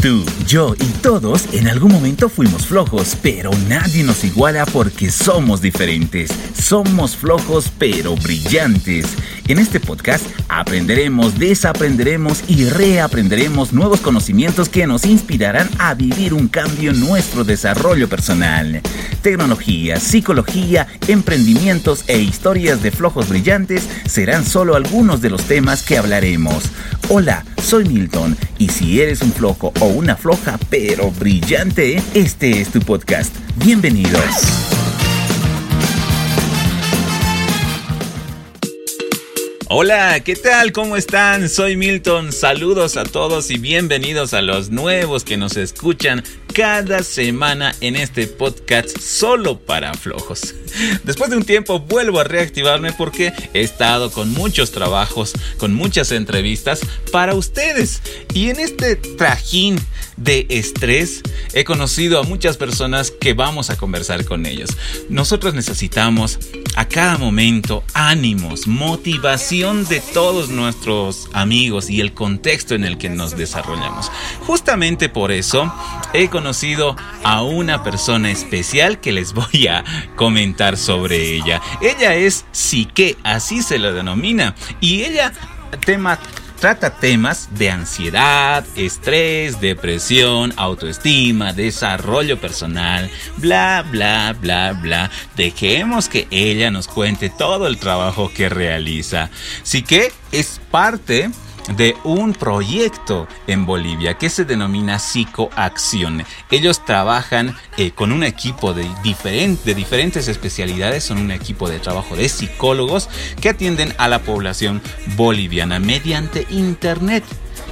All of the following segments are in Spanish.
Tú, yo y todos en algún momento fuimos flojos, pero nadie nos iguala porque somos diferentes. Somos flojos pero brillantes. En este podcast aprenderemos, desaprenderemos y reaprenderemos nuevos conocimientos que nos inspirarán a vivir un cambio en nuestro desarrollo personal. Tecnología, psicología, emprendimientos e historias de flojos brillantes serán solo algunos de los temas que hablaremos. Hola, soy Milton y si eres un flojo o una floja pero brillante, este es tu podcast. Bienvenidos. Hola, ¿qué tal? ¿Cómo están? Soy Milton. Saludos a todos y bienvenidos a los nuevos que nos escuchan cada semana en este podcast solo para flojos. Después de un tiempo vuelvo a reactivarme porque he estado con muchos trabajos, con muchas entrevistas para ustedes. Y en este trajín de estrés he conocido a muchas personas que vamos a conversar con ellos. Nosotros necesitamos a cada momento ánimos, motivación de todos nuestros amigos y el contexto en el que nos desarrollamos. Justamente por eso he conocido a una persona especial que les voy a comentar sobre ella. Ella es Psique, así se lo denomina, y ella tema trata temas de ansiedad, estrés, depresión, autoestima, desarrollo personal, bla, bla, bla, bla. Dejemos que ella nos cuente todo el trabajo que realiza. Así que es parte de un proyecto en Bolivia que se denomina Psicoacción. Ellos trabajan eh, con un equipo de, de diferentes especialidades, son un equipo de trabajo de psicólogos que atienden a la población boliviana mediante Internet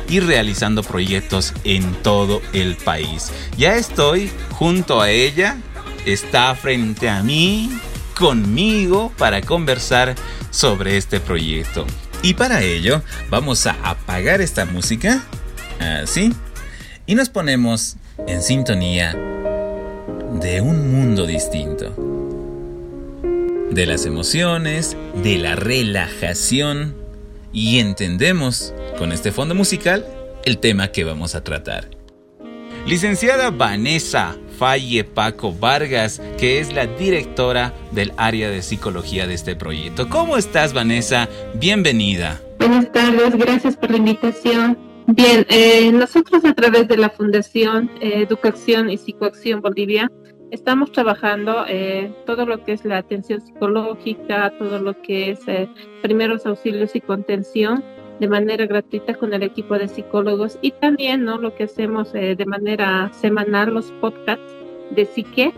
y realizando proyectos en todo el país. Ya estoy junto a ella, está frente a mí, conmigo, para conversar sobre este proyecto. Y para ello vamos a apagar esta música, así, y nos ponemos en sintonía de un mundo distinto. De las emociones, de la relajación, y entendemos con este fondo musical el tema que vamos a tratar. Licenciada Vanessa Falle Paco Vargas, que es la directora del área de psicología de este proyecto. ¿Cómo estás, Vanessa? Bienvenida. Buenas tardes, gracias por la invitación. Bien, eh, nosotros a través de la Fundación eh, Educación y Psicoacción Bolivia estamos trabajando eh, todo lo que es la atención psicológica, todo lo que es primeros auxilios y contención de manera gratuita con el equipo de psicólogos y también ¿no? lo que hacemos eh, de manera semanal, los podcasts de psique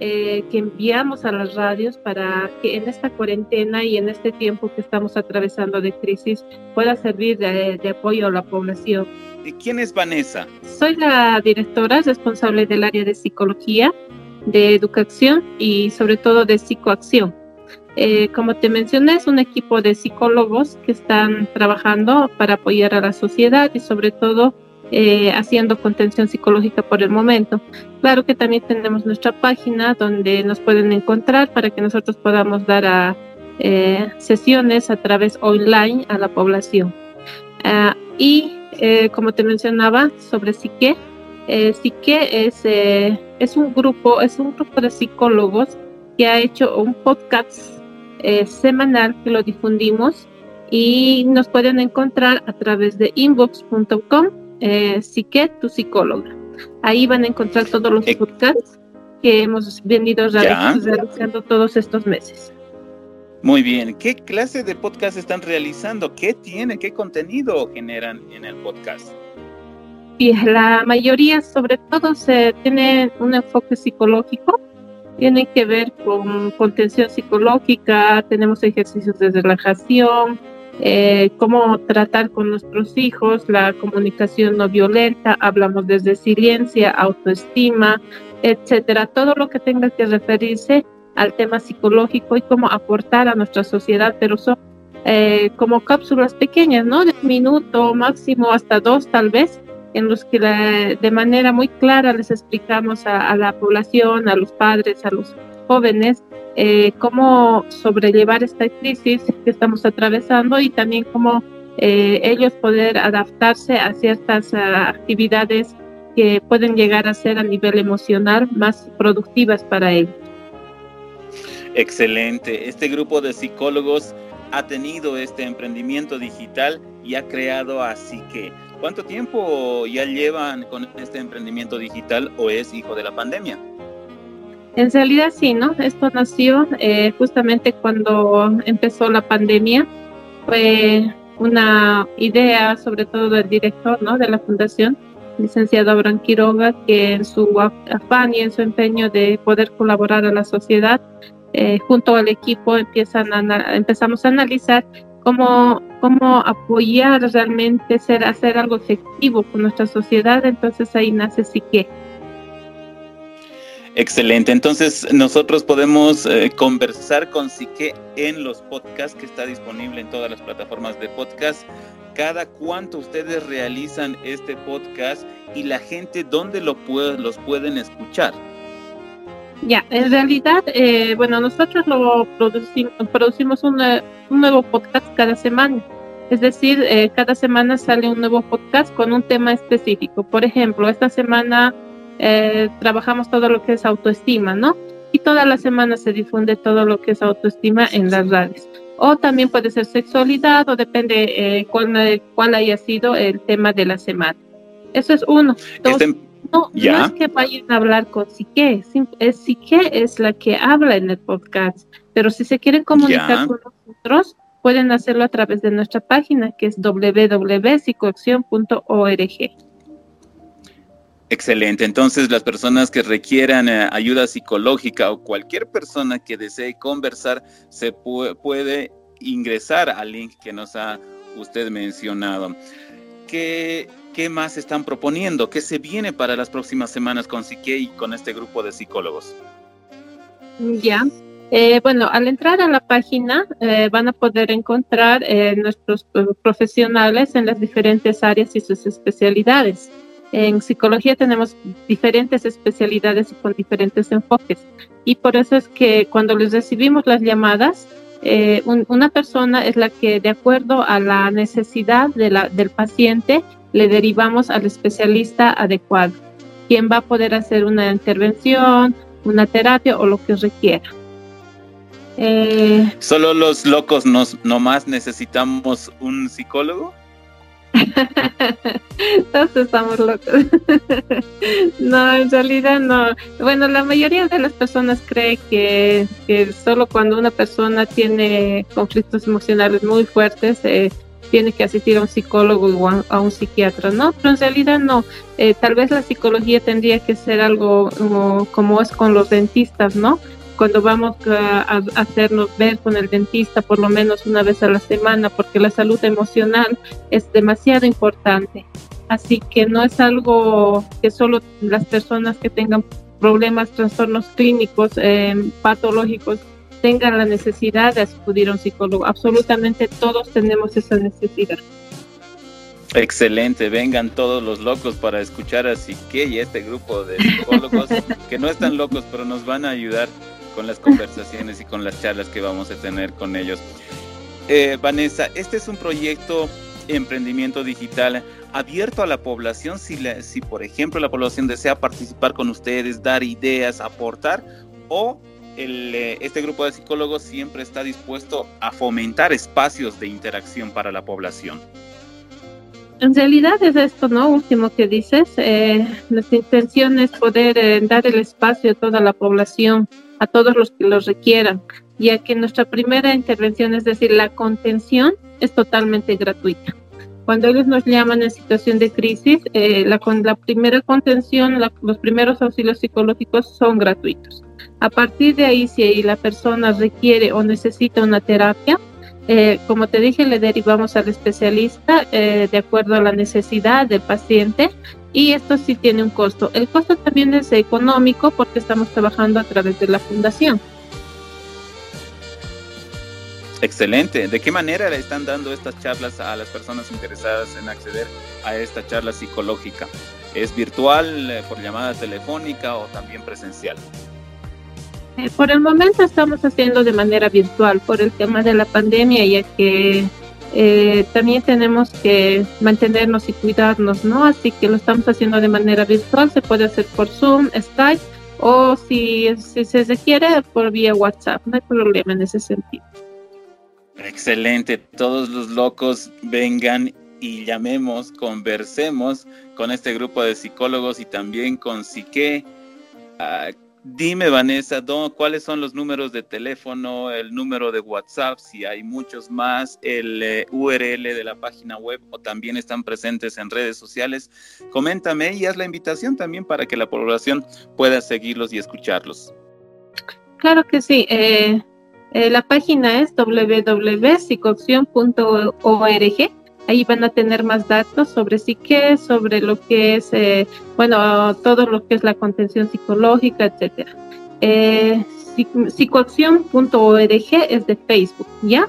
eh, que enviamos a las radios para que en esta cuarentena y en este tiempo que estamos atravesando de crisis pueda servir de, de apoyo a la población. ¿Y quién es Vanessa? Soy la directora responsable del área de psicología, de educación y sobre todo de psicoacción. Eh, como te mencioné, es un equipo de psicólogos que están trabajando para apoyar a la sociedad y sobre todo eh, haciendo contención psicológica por el momento. Claro que también tenemos nuestra página donde nos pueden encontrar para que nosotros podamos dar eh, sesiones a través online a la población. Ah, y como te mencionaba sobre Psique, Psique es, es un grupo, es un grupo de psicólogos que ha hecho un podcast eh, semanal que lo difundimos y nos pueden encontrar a través de inbox.com, eh, Psique, tu psicóloga. Ahí van a encontrar todos los podcasts que hemos venido realizando todos estos meses. Muy bien, ¿qué clase de podcast están realizando? ¿Qué tiene, qué contenido generan en el podcast? Y la mayoría, sobre todo, se tiene un enfoque psicológico, tienen que ver con contención psicológica, tenemos ejercicios de relajación, eh, cómo tratar con nuestros hijos, la comunicación no violenta, hablamos de resiliencia, autoestima, etcétera, todo lo que tenga que referirse al tema psicológico y cómo aportar a nuestra sociedad, pero son eh, como cápsulas pequeñas, ¿no? De un minuto máximo hasta dos tal vez, en los que de manera muy clara les explicamos a, la población, a los padres, a los jóvenes, eh, cómo sobrellevar esta crisis que estamos atravesando y también cómo eh, ellos poder adaptarse a ciertas ah, actividades que pueden llegar a ser a nivel emocional más productivas para ellos. Excelente. Este grupo de psicólogos ha tenido este emprendimiento digital y ha creado así que. ¿Cuánto tiempo ya llevan con este emprendimiento digital o es hijo de la pandemia? En realidad sí, ¿no? Esto nació eh, justamente cuando empezó la pandemia. Fue una idea, sobre todo del director, ¿no? De la fundación, licenciado Abraham Quiroga, que en su afán y en su empeño de poder colaborar a la sociedad, eh, junto al equipo empiezan a, empezamos a analizar cómo, cómo apoyar realmente, ser, hacer algo efectivo con nuestra sociedad. Entonces ahí nace Sique. Excelente. Entonces nosotros podemos eh, conversar con Sique en los podcasts que está disponible en todas las plataformas de podcast. Cada cuánto ustedes realizan este podcast y la gente dónde lo los pueden escuchar. Ya, en realidad, eh, bueno, nosotros lo producimos, producimos un nuevo podcast cada semana. Es decir, eh, cada semana sale un nuevo podcast con un tema específico. Por ejemplo, esta semana eh, trabajamos todo lo que es autoestima, ¿no? Y toda la semana se difunde todo lo que es autoestima en las redes. O también puede ser sexualidad o depende cuál, cuál haya sido el tema de la semana. Eso es uno. Este no, no es que vayan a hablar con Sique, es Sique es la que habla en el podcast, pero si se quieren comunicar con nosotros, pueden hacerlo a través de nuestra página que es www.psicoacción.org. Excelente. Entonces, las personas que requieran eh, ayuda psicológica o cualquier persona que desee conversar, se puede ingresar al link que nos ha usted mencionado. ¿Qué, ¿Qué más están proponiendo? ¿Qué se viene para las próximas semanas con Psique y con este grupo de psicólogos? Ya. Eh, bueno, al entrar a la página eh, van a poder encontrar eh, nuestros profesionales en las diferentes áreas y sus especialidades. En psicología tenemos diferentes especialidades y con diferentes enfoques. Y por eso es que cuando les recibimos las llamadas, una persona es la que, de acuerdo a la necesidad de la, del paciente, le derivamos al especialista adecuado, quien va a poder hacer una intervención, una terapia o lo que requiera. Eh, ¿Solo los locos nos nomás necesitamos un psicólogo? Todos estamos locos. no, en realidad no. Bueno, la mayoría de las personas cree que, que solo cuando una persona tiene conflictos emocionales muy fuertes, eh, tiene que asistir a un psicólogo o a, un psiquiatra, ¿no? Pero en realidad no. Eh, tal vez la psicología tendría que ser algo como, es con los dentistas, ¿no? Cuando vamos a, hacernos ver con el dentista por lo menos una vez a la semana, porque la salud emocional es demasiado importante. Así que no es algo que solo las personas que tengan problemas, trastornos clínicos, eh, patológicos, tengan la necesidad de acudir a un psicólogo. Absolutamente todos tenemos esa necesidad. Excelente, vengan todos los locos para escuchar a Sique y este grupo de psicólogos que no están locos, pero nos van a ayudar con las conversaciones y con las charlas que vamos a tener con ellos. Eh, Vanessa, este es un proyecto emprendimiento digital abierto a la población. Si, si, por ejemplo, la población desea participar con ustedes, dar ideas, aportar, o eh, este grupo de psicólogos siempre está dispuesto a fomentar espacios de interacción para la población. En realidad es esto, ¿no? Último que dices. Eh, nuestra intención es poder eh, dar el espacio a toda la población, a todos los que lo requieran, ya que nuestra primera intervención, es decir, la contención, es totalmente gratuita. Cuando ellos nos llaman en situación de crisis, la, la primera contención, los primeros auxilios psicológicos son gratuitos. A partir de ahí, si la persona requiere o necesita una terapia, eh, como te dije, le derivamos al especialista eh, de acuerdo a la necesidad del paciente y esto sí tiene un costo. El costo también es económico porque estamos trabajando a través de la fundación. Excelente. ¿De qué manera le están dando estas charlas a las personas interesadas en acceder a esta charla psicológica? ¿Es virtual, eh, por llamada telefónica o también presencial? por el momento estamos haciendo de manera virtual por el tema de la pandemia, ya que eh, también tenemos que mantenernos y cuidarnos, ¿no? Así que lo estamos haciendo de manera virtual, se puede hacer por Zoom, Skype o si, si se requiere por vía WhatsApp, no hay problema en ese sentido. Excelente, todos los locos vengan y llamemos, conversemos con este grupo de psicólogos y también con Psique. Ah, dime, Vanessa, ¿cuáles son los números de teléfono, el número de WhatsApp, si hay muchos más, el eh, URL de la página web o también están presentes en redes sociales? Coméntame y haz la invitación también para que la población pueda seguirlos y escucharlos. Claro que sí. Eh, eh, la página es www.psicocción.org Ahí van a tener más datos sobre psique, sobre lo que es, eh, bueno, todo lo que es la contención psicológica, etcétera. Eh, psicoacción.org es de Facebook, ¿ya?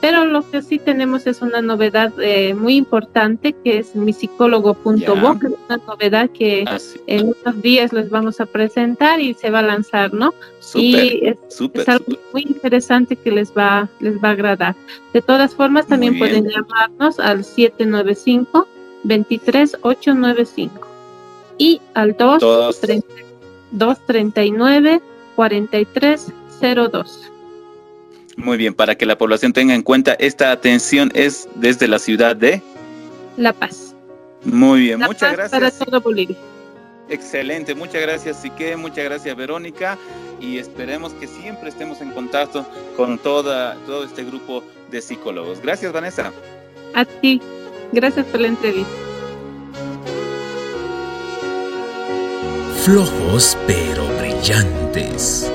Pero lo que sí tenemos es una novedad eh, muy importante que es mi psicólogo.voc, una novedad que ah, en unos días les vamos a presentar y se va a lanzar, ¿no? y es, algo muy interesante que les va, les va a agradar. De todas formas, también pueden llamarnos al 795 23895 y al 239 4302. Muy bien, para que la población tenga en cuenta, esta atención es desde la ciudad de La Paz. Muy bien, muchas gracias. Para todo Bolivia. Excelente, muchas gracias Sique, muchas gracias Verónica y esperemos que siempre estemos en contacto con toda, todo este grupo de psicólogos. Gracias Vanessa. A ti, gracias por la entrevista. Flojos pero brillantes